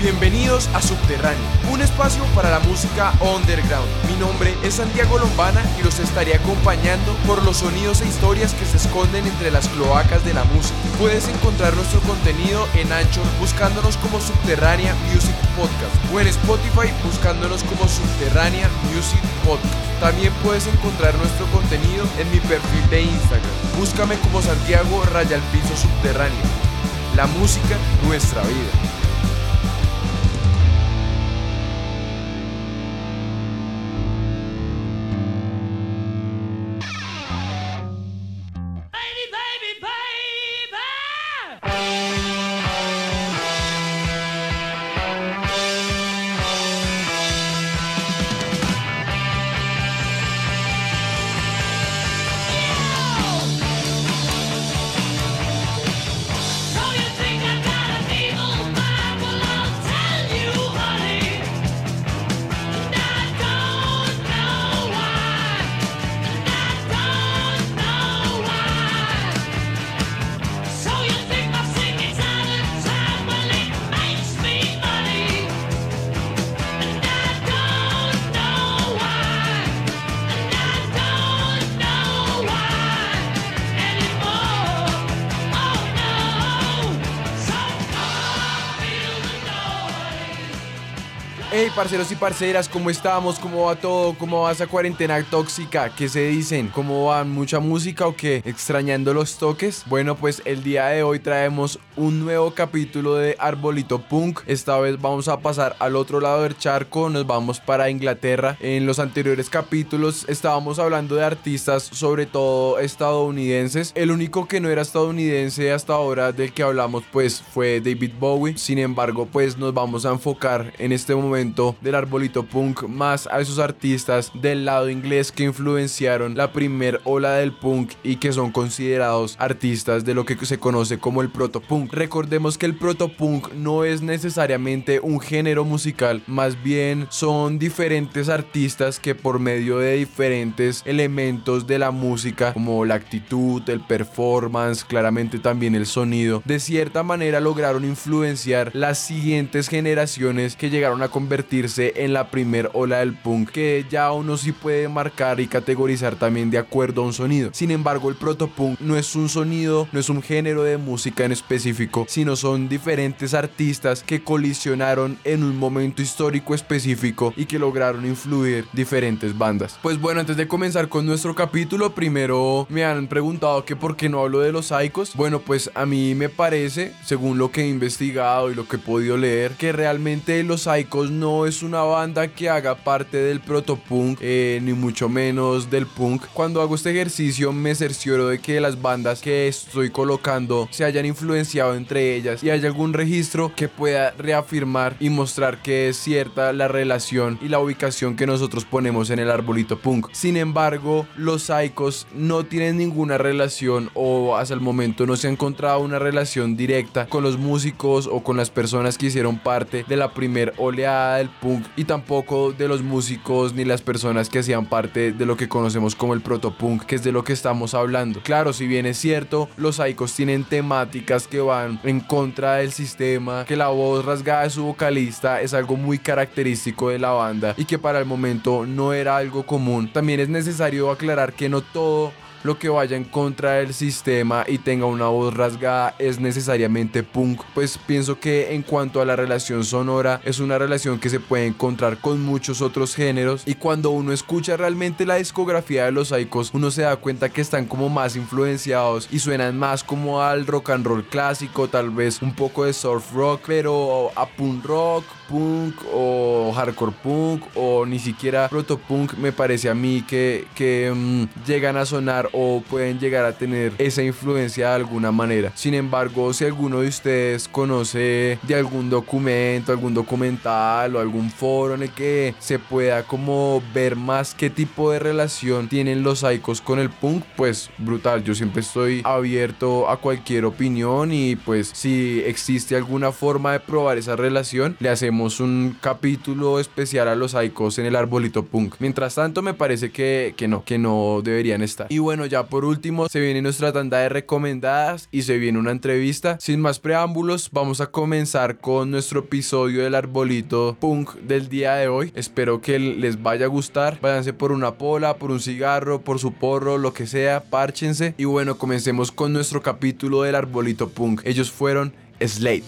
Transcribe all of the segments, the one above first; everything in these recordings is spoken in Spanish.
Bienvenidos a Subterráneo, un espacio para la música underground. Mi nombre es Santiago Lombana y los estaré acompañando por los sonidos e historias que se esconden entre las cloacas de la música. Puedes encontrar nuestro contenido en Anchor buscándonos como Subterránea Music Podcast o en Spotify buscándonos como Subterránea Music Podcast. También puedes encontrar nuestro contenido en mi perfil de Instagram. Búscame como Santiago Raya Piso Subterráneo. La música, nuestra vida. Parceros y parceras, ¿cómo estamos? ¿Cómo va todo? ¿Cómo va esa cuarentena tóxica? ¿Qué se dicen? ¿Cómo va? ¿Mucha música o qué? ¿Extrañando los toques? Bueno, pues el día de hoy traemos un nuevo capítulo de Arbolito Punk. Esta vez vamos a pasar al otro lado del charco, nos vamos para Inglaterra. En los anteriores capítulos estábamos hablando de artistas, sobre todo estadounidenses. El único que no era estadounidense hasta ahora del que hablamos pues fue David Bowie. Sin embargo, pues nos vamos a enfocar en este momento del arbolito punk más a esos artistas del lado inglés que influenciaron la primer ola del punk y que son considerados artistas de lo que se conoce como el protopunk. Recordemos que el protopunk no es necesariamente un género musical, más bien son diferentes artistas que por medio de diferentes elementos de la música como la actitud, el performance, claramente también el sonido, de cierta manera lograron influenciar las siguientes generaciones que llegaron a convertir en la primer ola del punk que ya uno sí puede marcar y categorizar también de acuerdo a un sonido. Sin embargo, el protopunk no es un sonido, no es un género de música en específico, sino son diferentes artistas que colisionaron en un momento histórico específico y que lograron influir diferentes bandas. Pues bueno, antes de comenzar con nuestro capítulo, primero me han preguntado que por qué no hablo de los Psychos. Bueno, pues a mí me parece, según lo que he investigado y lo que he podido leer, que realmente los Psychos no es una banda que haga parte del protopunk, eh, ni mucho menos del punk. Cuando hago este ejercicio me cercioro de que las bandas que estoy colocando se hayan influenciado entre ellas y haya algún registro que pueda reafirmar y mostrar que es cierta la relación y la ubicación que nosotros ponemos en el arbolito punk. Sin embargo, los Psychos no tienen ninguna relación o hasta el momento no se ha encontrado una relación directa con los músicos o con las personas que hicieron parte de la primer oleada del punk y tampoco de los músicos ni las personas que hacían parte de lo que conocemos como el protopunk, que es de lo que estamos hablando. Claro, si bien es cierto, los Psychos tienen temáticas que van en contra del sistema, que la voz rasgada de su vocalista es algo muy característico de la banda y que para el momento no era algo común. También es necesario aclarar que no todo lo que vaya en contra del sistema y tenga una voz rasgada es necesariamente punk. Pues pienso que en cuanto a la relación sonora es una relación que se puede encontrar con muchos otros géneros y cuando uno escucha realmente la discografía de los Psychos uno se da cuenta que están como más influenciados y suenan más como al rock and roll clásico, tal vez un poco de surf rock, pero a punk rock, punk o hardcore punk o ni siquiera proto punk me parece a mí que, que mm, llegan a sonar o pueden llegar a tener esa influencia de alguna manera. Sin embargo, si alguno de ustedes conoce de algún documento, algún documental o algún foro en el que se pueda como ver más qué tipo de relación tienen los psychos con el punk, pues brutal. Yo siempre estoy abierto a cualquier opinión y pues si existe alguna forma de probar esa relación, le hacemos un capítulo especial a los psychos en el arbolito punk. Mientras tanto, me parece que, que no, que no deberían estar. Y bueno, bueno, ya por último se viene nuestra tanda de recomendadas y se viene una entrevista. Sin más preámbulos, vamos a comenzar con nuestro episodio del arbolito punk del día de hoy. Espero que les vaya a gustar. Váyanse por una pola, por un cigarro, por su porro, lo que sea, párchense. Y bueno, comencemos con nuestro capítulo del arbolito punk. Ellos fueron Slate.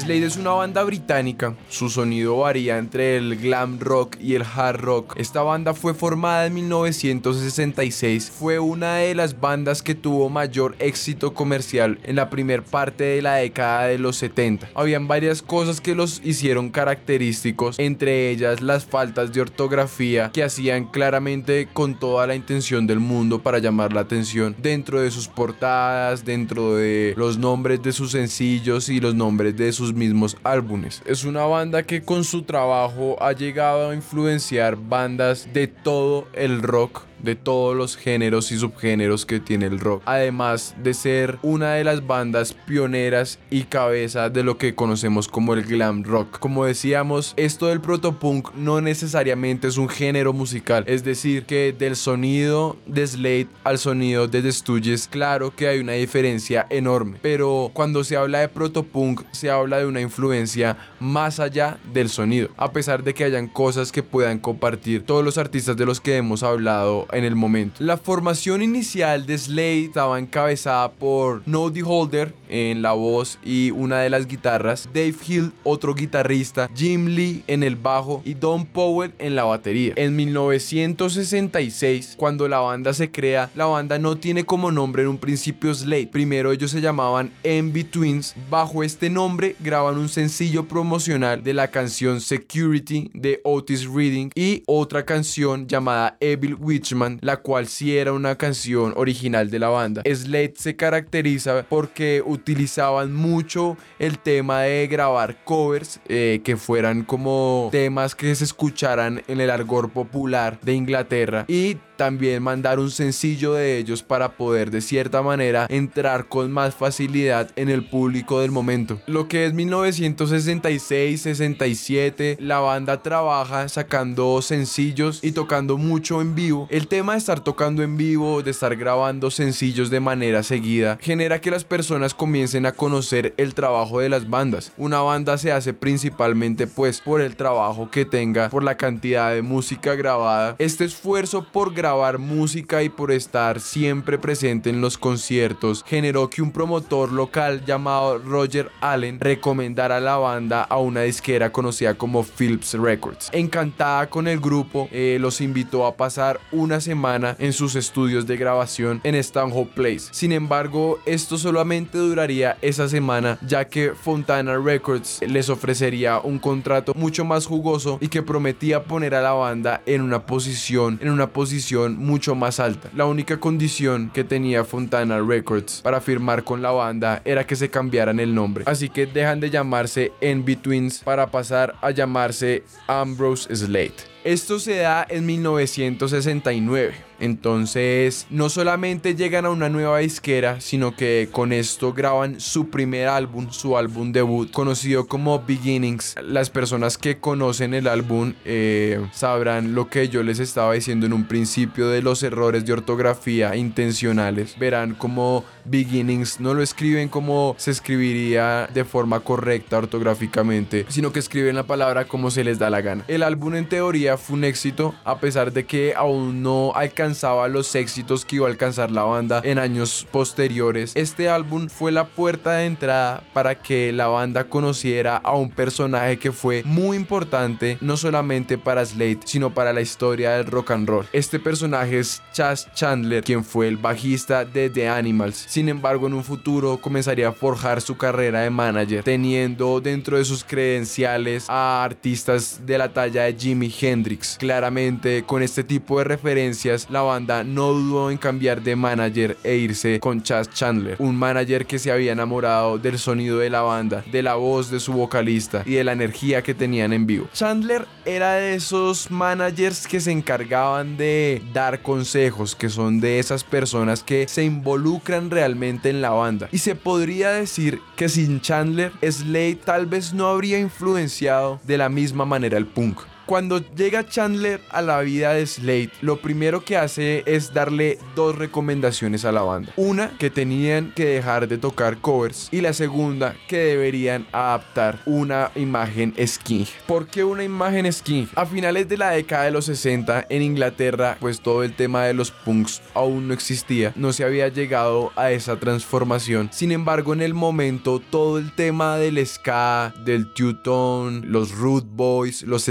Slade es una banda británica, su sonido varía entre el glam rock y el hard rock. Esta banda fue formada en 1966, fue una de las bandas que tuvo mayor éxito comercial en la primer parte de la década de los 70. Habían varias cosas que los hicieron característicos, entre ellas las faltas de ortografía que hacían claramente con toda la intención del mundo para llamar la atención dentro de sus portadas, dentro de los nombres de sus sencillos y los nombres de sus mismos álbumes. Es una banda que con su trabajo ha llegado a influenciar bandas de todo el rock de todos los géneros y subgéneros que tiene el rock. Además de ser una de las bandas pioneras y cabeza de lo que conocemos como el glam rock. Como decíamos, esto del protopunk no necesariamente es un género musical. Es decir, que del sonido de Slade al sonido de The Stooges, claro que hay una diferencia enorme. Pero cuando se habla de protopunk, se habla de una influencia más allá del sonido. A pesar de que hayan cosas que puedan compartir todos los artistas de los que hemos hablado en el momento. La formación inicial de Slade estaba encabezada por Noddy Holder en la voz y una de las guitarras, Dave Hill, otro guitarrista, Jim Lee en el bajo y Don Powell en la batería. En 1966, cuando la banda se crea, la banda no tiene como nombre en un principio Slade. Primero ellos se llamaban Envy Twins. Bajo este nombre graban un sencillo promocional de la canción Security de Otis Reading y otra canción llamada Evil Witchman la cual sí era una canción original de la banda. Slade se caracteriza porque utilizaban mucho el tema de grabar covers eh, que fueran como temas que se escucharan en el argor popular de Inglaterra. Y también mandar un sencillo de ellos para poder de cierta manera entrar con más facilidad en el público del momento. Lo que es 1966-67, la banda trabaja sacando sencillos y tocando mucho en vivo. El tema de estar tocando en vivo, de estar grabando sencillos de manera seguida, genera que las personas comiencen a conocer el trabajo de las bandas. Una banda se hace principalmente pues por el trabajo que tenga, por la cantidad de música grabada. Este esfuerzo por grabar música y por estar siempre presente en los conciertos, generó que un promotor local llamado Roger Allen recomendara la banda a una disquera conocida como Philips Records. Encantada con el grupo, eh, los invitó a pasar una semana en sus estudios de grabación en Stanhope Place. Sin embargo, esto solamente duraría esa semana, ya que Fontana Records les ofrecería un contrato mucho más jugoso y que prometía poner a la banda en una posición, en una posición mucho más alta. La única condición que tenía Fontana Records para firmar con la banda era que se cambiaran el nombre. Así que dejan de llamarse Betweens para pasar a llamarse Ambrose Slate. Esto se da en 1969. Entonces, no solamente llegan a una nueva disquera, sino que con esto graban su primer álbum, su álbum debut, conocido como Beginnings. Las personas que conocen el álbum eh, sabrán lo que yo les estaba diciendo en un principio de los errores de ortografía intencionales. Verán como Beginnings no lo escriben como se escribiría de forma correcta ortográficamente, sino que escriben la palabra como se les da la gana. El álbum en teoría fue un éxito, a pesar de que aún no alcanzaba los éxitos que iba a alcanzar la banda en años posteriores. Este álbum fue la puerta de entrada para que la banda conociera a un personaje que fue muy importante, no solamente para Slade, sino para la historia del rock and roll. Este personaje es Chas Chandler, quien fue el bajista de The Animals. Sin embargo, en un futuro comenzaría a forjar su carrera de manager, teniendo dentro de sus credenciales a artistas de la talla de Jimi Hendrix. Claramente, con este tipo de referencias, la banda no dudó en cambiar de manager e irse con Chas Chandler, un manager que se había enamorado del sonido de la banda, de la voz de su vocalista y de la energía que tenían en vivo. Chandler era de esos managers que se encargaban de dar consejos, que son de esas personas que se involucran realmente en la banda. Y se podría decir que sin Chandler, Slade tal vez no habría influenciado de la misma manera el punk. Cuando llega Chandler a la vida de Slade, lo primero que hace es darle dos recomendaciones a la banda. Una, que tenían que dejar de tocar covers. Y la segunda, que deberían adaptar una imagen skin. ¿Por qué una imagen skin? A finales de la década de los 60 en Inglaterra, pues todo el tema de los punks aún no existía. No se había llegado a esa transformación. Sin embargo, en el momento, todo el tema del ska, del two-tone, los root boys, los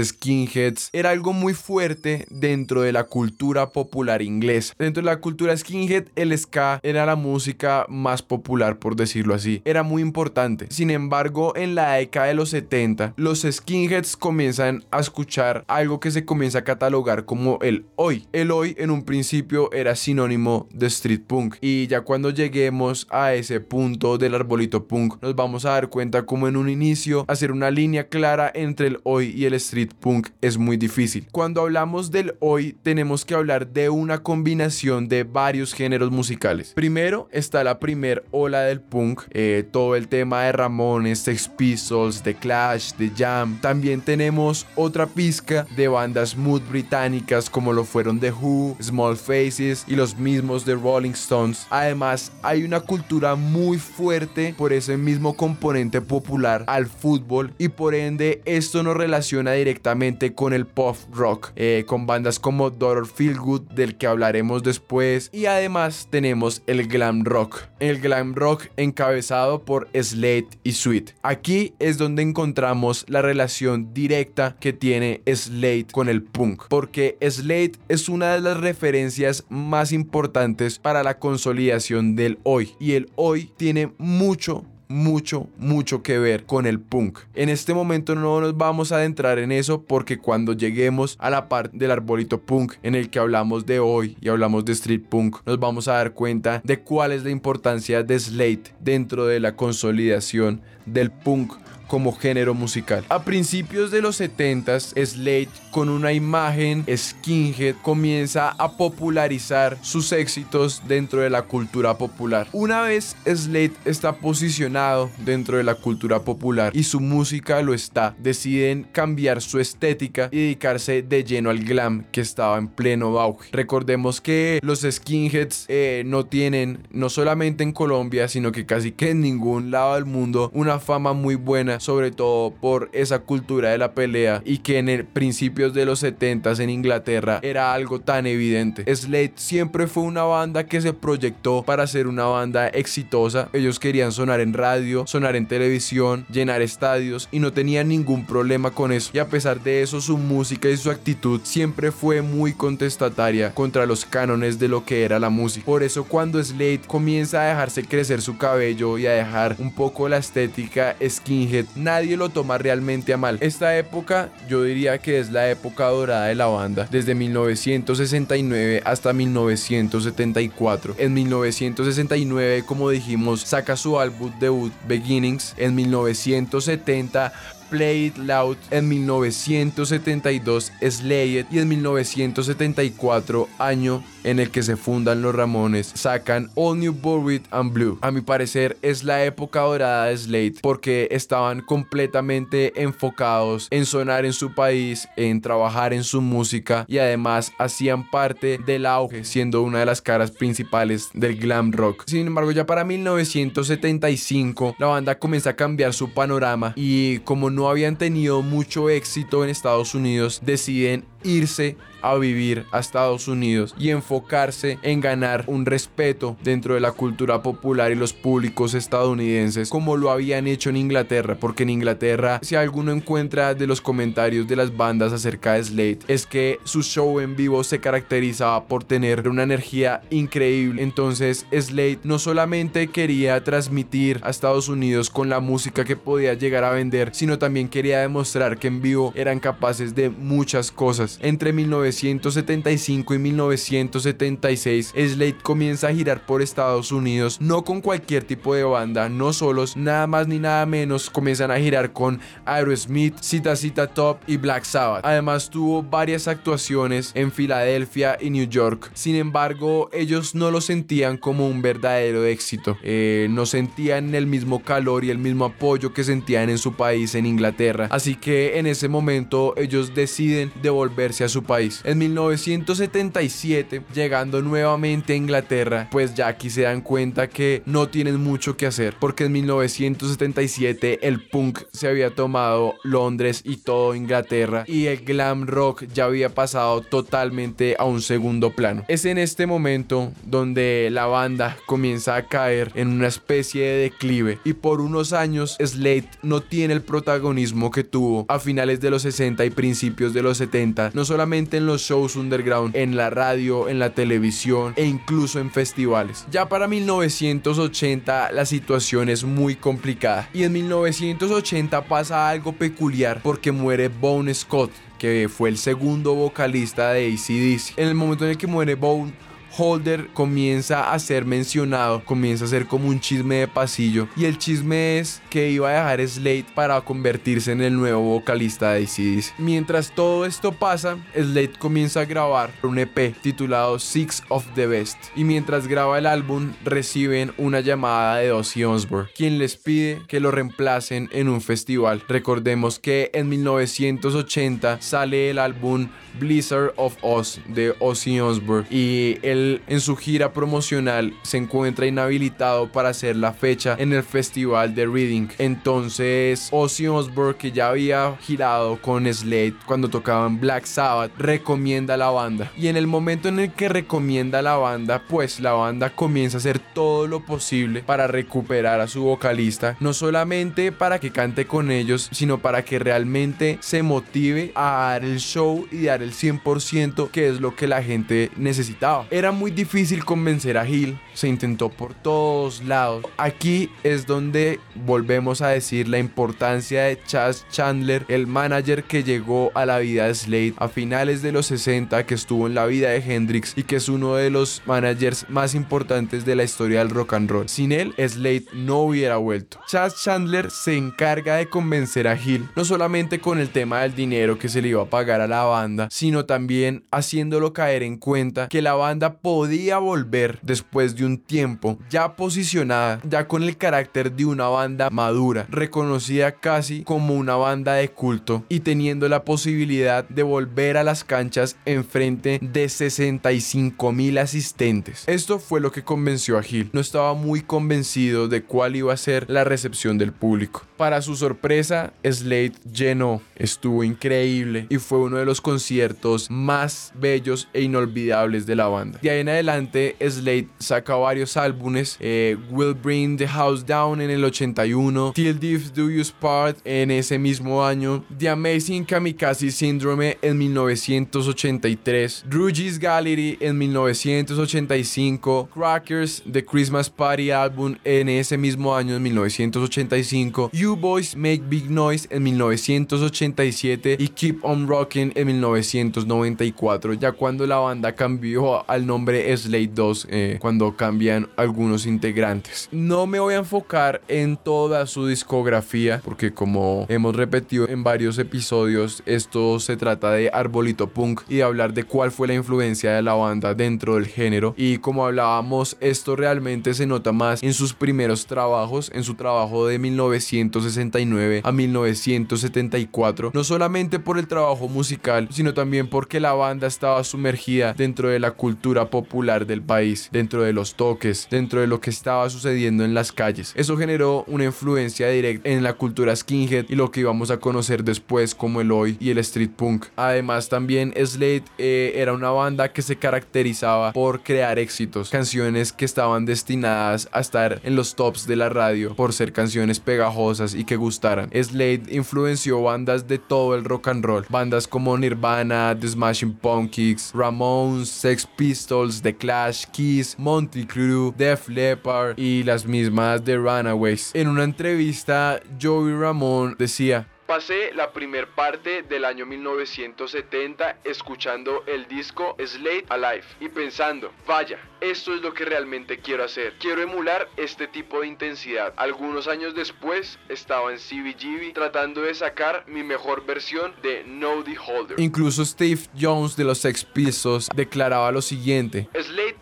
era algo muy fuerte dentro de la cultura popular inglesa. Dentro de la cultura skinhead, el ska era la música más popular, por decirlo así. Era muy importante. Sin embargo, en la década de los 70, los skinheads comienzan a escuchar algo que se comienza a catalogar como el hoy. El hoy en un principio era sinónimo de street punk. Y ya cuando lleguemos a ese punto del arbolito punk, nos vamos a dar cuenta como en un inicio hacer una línea clara entre el hoy y el street punk es muy difícil. Cuando hablamos del hoy, tenemos que hablar de una combinación de varios géneros musicales. Primero está la primer ola del punk, eh, todo el tema de Ramones, Sex Pistols, The Clash, The Jam. También tenemos otra pizca de bandas mood británicas como lo fueron The Who, Small Faces y los mismos de Rolling Stones. Además, hay una cultura muy fuerte por ese mismo componente popular al fútbol y por ende esto nos relaciona directamente con el pop rock, eh, con bandas como Feel Feelgood, del que hablaremos después, y además tenemos el glam rock, el glam rock encabezado por Slade y Sweet. Aquí es donde encontramos la relación directa que tiene Slade con el punk, porque Slade es una de las referencias más importantes para la consolidación del hoy, y el hoy tiene mucho, mucho, mucho que ver con el punk. En este momento no nos vamos a adentrar en eso porque cuando lleguemos a la parte del arbolito punk en el que hablamos de hoy y hablamos de street punk, nos vamos a dar cuenta de cuál es la importancia de Slate dentro de la consolidación del punk como género musical. A principios de los 70s, Slade con una imagen skinhead comienza a popularizar sus éxitos dentro de la cultura popular. Una vez Slade está posicionado dentro de la cultura popular y su música lo está, deciden cambiar su estética y dedicarse de lleno al glam que estaba en pleno auge. Recordemos que los skinheads eh, no tienen, no solamente en Colombia, sino que casi que en ningún lado del mundo, una fama muy buena sobre todo por esa cultura de la pelea y que en el principios de los 70 en Inglaterra era algo tan evidente. Slade siempre fue una banda que se proyectó para ser una banda exitosa. Ellos querían sonar en radio, sonar en televisión, llenar estadios y no tenían ningún problema con eso. Y a pesar de eso, su música y su actitud siempre fue muy contestataria contra los cánones de lo que era la música. Por eso cuando Slade comienza a dejarse crecer su cabello y a dejar un poco la estética skinhead, nadie lo toma realmente a mal. Esta época yo diría que es la época dorada de la banda, desde 1969 hasta 1974. En 1969, como dijimos, saca su álbum debut Beginnings. En 1970 Play It Loud, en 1972 Slayed y en 1974, año en el que se fundan los Ramones, sacan All New Buried and Blue. A mi parecer es la época dorada de Slade porque estaban completamente enfocados en sonar en su país, en trabajar en su música y además hacían parte del auge siendo una de las caras principales del glam rock. Sin embargo ya para 1975 la banda comienza a cambiar su panorama y como no habían tenido mucho éxito en Estados Unidos deciden irse a vivir a Estados Unidos y enfocarse en ganar un respeto dentro de la cultura popular y los públicos estadounidenses como lo habían hecho en Inglaterra porque en Inglaterra si alguno encuentra de los comentarios de las bandas acerca de Slade es que su show en vivo se caracterizaba por tener una energía increíble. Entonces Slade no solamente quería transmitir a Estados Unidos con la música que podía llegar a vender sino también quería demostrar que en vivo eran capaces de muchas cosas entre 19 1975 y 1976, Slade comienza a girar por Estados Unidos, no con cualquier tipo de banda, no solos, nada más ni nada menos, comienzan a girar con Aerosmith, Cita Cita Top y Black Sabbath. Además tuvo varias actuaciones en Filadelfia y New York. Sin embargo, ellos no lo sentían como un verdadero éxito. Eh, no sentían el mismo calor y el mismo apoyo que sentían en su país, en Inglaterra. Así que en ese momento ellos deciden a su país. En 1977, llegando nuevamente a Inglaterra, pues ya aquí se dan cuenta que no tienen mucho que hacer, porque en 1977 el punk se había tomado Londres y todo Inglaterra y el glam rock ya había pasado totalmente a un segundo plano. Es en este momento donde la banda comienza a caer en una especie de declive y por unos años Slade no tiene el protagonismo que tuvo a finales de los 60 y principios de los 70, no solamente en los shows underground, en la radio, en la televisión e incluso en festivales. Ya para 1980 la situación es muy complicada y en 1980 pasa algo peculiar porque muere Bone Scott, que fue el segundo vocalista de ACDC. En el momento en el que muere Bone, Holder comienza a ser mencionado, comienza a ser como un chisme de pasillo. Y el chisme es que iba a dejar Slade para convertirse en el nuevo vocalista de ACDC. Mientras todo esto pasa, Slade comienza a grabar un EP titulado Six of the Best. Y mientras graba el álbum, reciben una llamada de Ozzy Osbourne, quien les pide que lo reemplacen en un festival. Recordemos que en 1980 sale el álbum Blizzard of Oz de Ozzy Osbourne y en su gira promocional se encuentra inhabilitado para hacer la fecha en el festival de Reading. Entonces Ozzy Osbourne que ya había girado con Slade cuando tocaban Black Sabbath recomienda la banda y en el momento en el que recomienda la banda pues la banda comienza a hacer todo lo posible para recuperar a su vocalista no solamente para que cante con ellos sino para que realmente se motive a dar el show y dar el 100% que es lo que la gente necesitaba. Era muy difícil convencer a Hill, se intentó por todos lados. Aquí es donde volvemos a decir la importancia de Chas Chandler, el manager que llegó a la vida de Slade a finales de los 60, que estuvo en la vida de Hendrix y que es uno de los managers más importantes de la historia del rock and roll. Sin él, Slade no hubiera vuelto. Chas Chandler se encarga de convencer a Hill, no solamente con el tema del dinero que se le iba a pagar a la banda, sino también haciéndolo caer en cuenta que la banda podía volver después de un tiempo ya posicionada, ya con el carácter de una banda madura, reconocida casi como una banda de culto y teniendo la posibilidad de volver a las canchas en frente de 65 mil asistentes. Esto fue lo que convenció a Gil. No estaba muy convencido de cuál iba a ser la recepción del público. Para su sorpresa, Slade llenó, estuvo increíble y fue uno de los conciertos más bellos e inolvidables de la banda. En adelante, Slade saca varios álbumes, eh, Will Bring the House Down en el 81, Till Death Do You Part en ese mismo año, The Amazing Kamikaze Syndrome en 1983, Rugy's Gallery en 1985, Crackers, The Christmas Party Album en ese mismo año en 1985, You Boys Make Big Noise en 1987 y Keep On Rocking en 1994, ya cuando la banda cambió al nombre Slade 2, eh, cuando cambian algunos integrantes. No me voy a enfocar en toda su discografía, porque como hemos repetido en varios episodios, esto se trata de Arbolito Punk y de hablar de cuál fue la influencia de la banda dentro del género. Y como hablábamos, esto realmente se nota más en sus primeros trabajos, en su trabajo de 1900 1969 a 1974, no solamente por el trabajo musical, sino también porque la banda estaba sumergida dentro de la cultura popular del país, dentro de los toques, dentro de lo que estaba sucediendo en las calles. Eso generó una influencia directa en la cultura skinhead y lo que íbamos a conocer después como el hoy y el street punk. Además también Slade eh, era una banda que se caracterizaba por crear éxitos, canciones que estaban destinadas a estar en los tops de la radio por ser canciones pegajosas y que gustaran. Slade influenció bandas de todo el rock and roll, bandas como Nirvana, The Smashing Pumpkins, Ramones, Sex Pistols, The Clash, Kiss, Monty Crue, Def Leppard y las mismas The Runaways. En una entrevista, Joey Ramone decía, Pasé la primer parte del año 1970 escuchando el disco Slate Alive y pensando, vaya, esto es lo que realmente quiero hacer. Quiero emular este tipo de intensidad. Algunos años después estaba en CBGB tratando de sacar mi mejor versión de No The Holder. Incluso Steve Jones de los Sex Pistols declaraba lo siguiente. Slate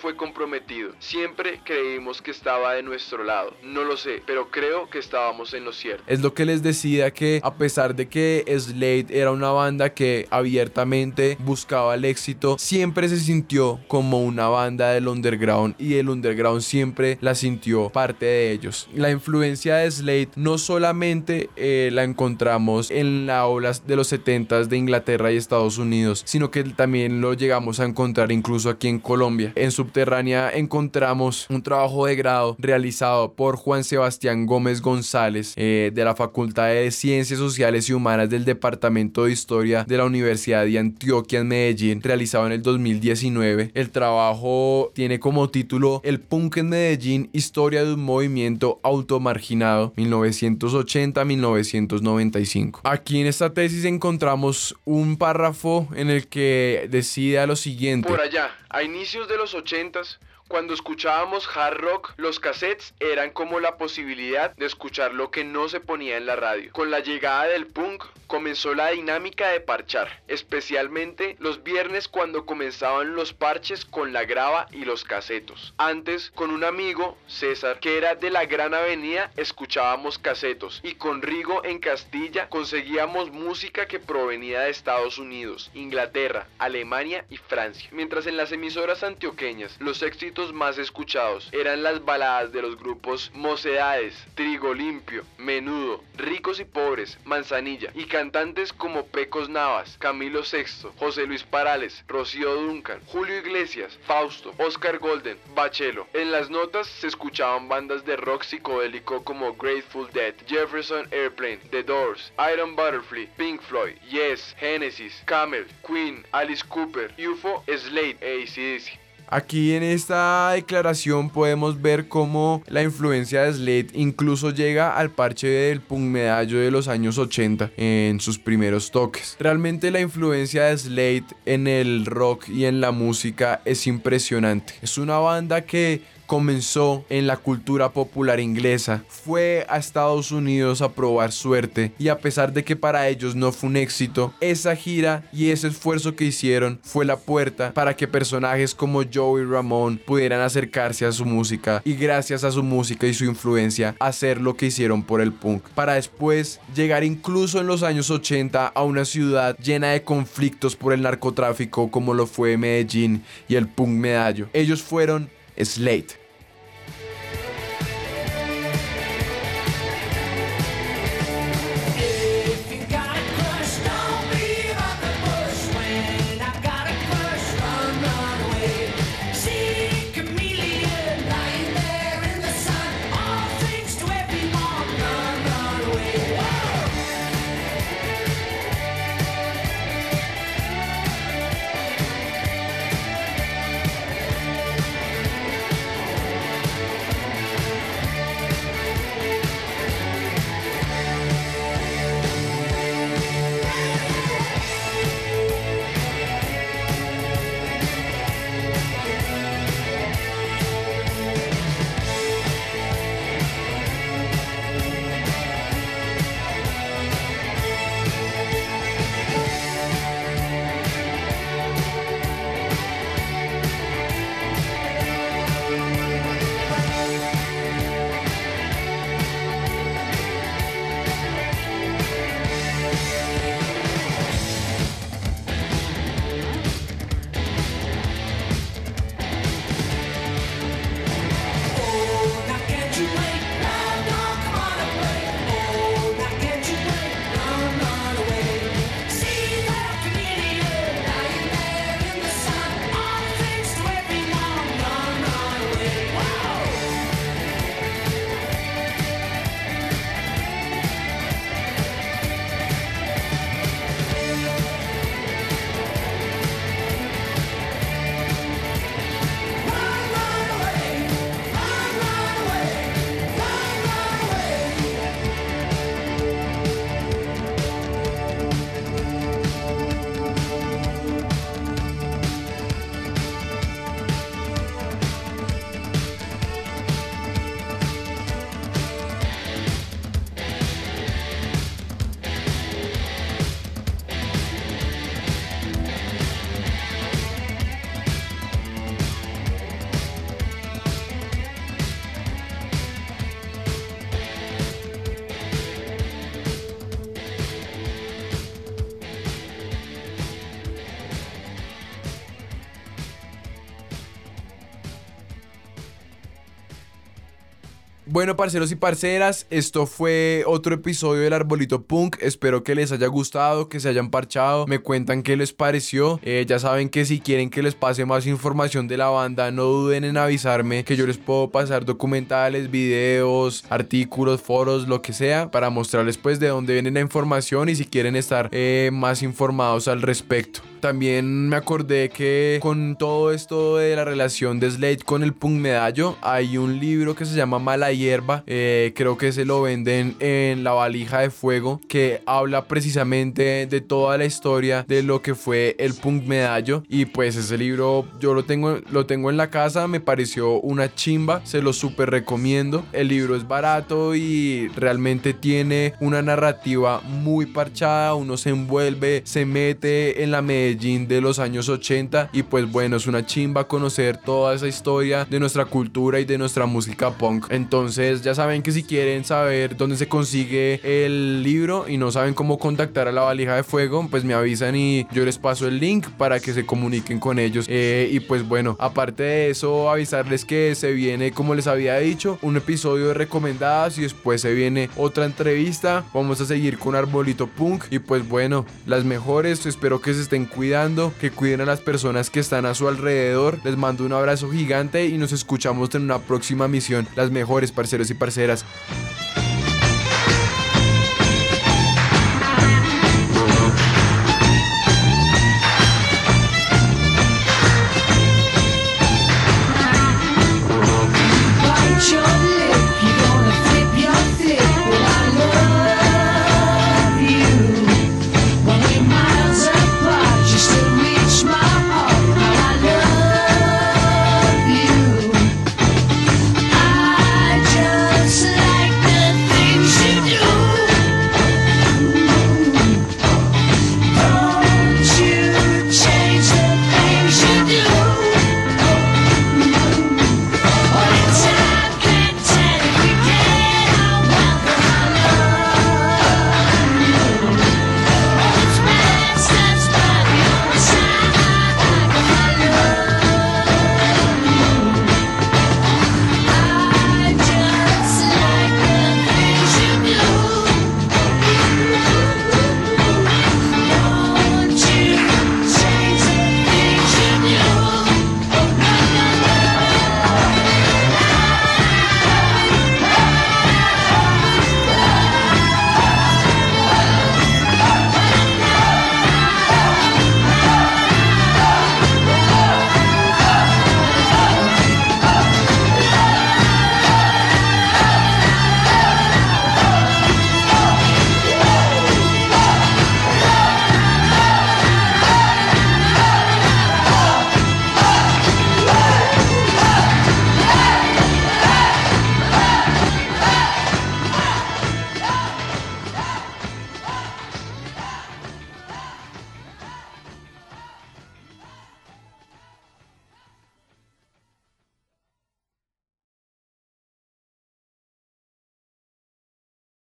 fue comprometido. Siempre creímos que estaba de nuestro lado. No lo sé, pero creo que estábamos en lo cierto. Es lo que les decía que a pesar de que Slade era una banda que abiertamente buscaba el éxito, siempre se sintió como una banda del underground y el underground siempre la sintió parte de ellos. La influencia de Slade no solamente eh, la encontramos en la ola de los 70s de Inglaterra y Estados Unidos, sino que también lo llegamos a encontrar incluso aquí en Colombia. Subterránea encontramos un trabajo de grado realizado por Juan Sebastián Gómez González eh, de la Facultad de Ciencias Sociales y Humanas del Departamento de Historia de la Universidad de Antioquia en Medellín, realizado en el 2019. El trabajo tiene como título El punk en Medellín, historia de un movimiento automarginado 1980-1995. Aquí en esta tesis encontramos un párrafo en el que decía lo siguiente. Por allá, a inicios de los 80s, cuando escuchábamos hard rock, los cassettes eran como la posibilidad de escuchar lo que no se ponía en la radio. Con la llegada del punk comenzó la dinámica de parchar, especialmente los viernes cuando comenzaban los parches con la grava y los casetos. Antes, con un amigo, César, que era de la Gran Avenida, escuchábamos casetos y con Rigo en Castilla conseguíamos música que provenía de Estados Unidos, Inglaterra, Alemania y Francia. Mientras en las emisoras antioqueñas los éxitos más escuchados eran las baladas de los grupos Mocedades, Trigo Limpio, Menudo, Ricos y Pobres, Manzanilla y cantantes como Pecos Navas, Camilo VI, José Luis Parales, Rocío Duncan, Julio Iglesias, Fausto, Oscar Golden, Bachelo. En las notas se escuchaban bandas de rock psicodélico como Grateful Dead, Jefferson Airplane, The Doors, Iron Butterfly, Pink Floyd, Yes, Genesis, Camel, Queen, Alice Cooper, UFO, Slade e ACDC. Aquí en esta declaración podemos ver cómo la influencia de Slade incluso llega al parche del punk medallo de los años 80 en sus primeros toques. Realmente la influencia de Slade en el rock y en la música es impresionante. Es una banda que comenzó en la cultura popular inglesa, fue a Estados Unidos a probar suerte y a pesar de que para ellos no fue un éxito, esa gira y ese esfuerzo que hicieron fue la puerta para que personajes como Joey Ramón pudieran acercarse a su música y gracias a su música y su influencia hacer lo que hicieron por el punk, para después llegar incluso en los años 80 a una ciudad llena de conflictos por el narcotráfico como lo fue Medellín y el punk medallo. Ellos fueron Slate. Bueno, parceros y parceras, esto fue otro episodio del Arbolito Punk. Espero que les haya gustado, que se hayan parchado. Me cuentan qué les pareció. Eh, ya saben que si quieren que les pase más información de la banda, no duden en avisarme que yo les puedo pasar documentales, videos, artículos, foros, lo que sea, para mostrarles pues de dónde viene la información y si quieren estar eh, más informados al respecto. También me acordé que con todo esto de la relación de Slade con el punk medallo, hay un libro que se llama Mala Hierba, eh, creo que se lo venden en la valija de fuego, que habla precisamente de toda la historia de lo que fue el punk medallo. Y pues ese libro yo lo tengo, lo tengo en la casa, me pareció una chimba, se lo súper recomiendo. El libro es barato y realmente tiene una narrativa muy parchada, uno se envuelve, se mete en la medida de los años 80 y pues bueno, es una chimba conocer toda esa historia de nuestra cultura y de nuestra música punk. Entonces ya saben que si quieren saber dónde se consigue el libro y no saben cómo contactar a la valija de fuego, pues me avisan y yo les paso el link para que se comuniquen con ellos. Eh, y pues bueno, aparte de eso, avisarles que se viene, como les había dicho, un episodio de recomendadas y después se viene otra entrevista. Vamos a seguir con Arbolito Punk y pues bueno, las mejores, espero que se estén cuidando que cuiden a las personas que están a su alrededor. Les mando un abrazo gigante y nos escuchamos en una próxima misión. Las mejores parceros y parceras.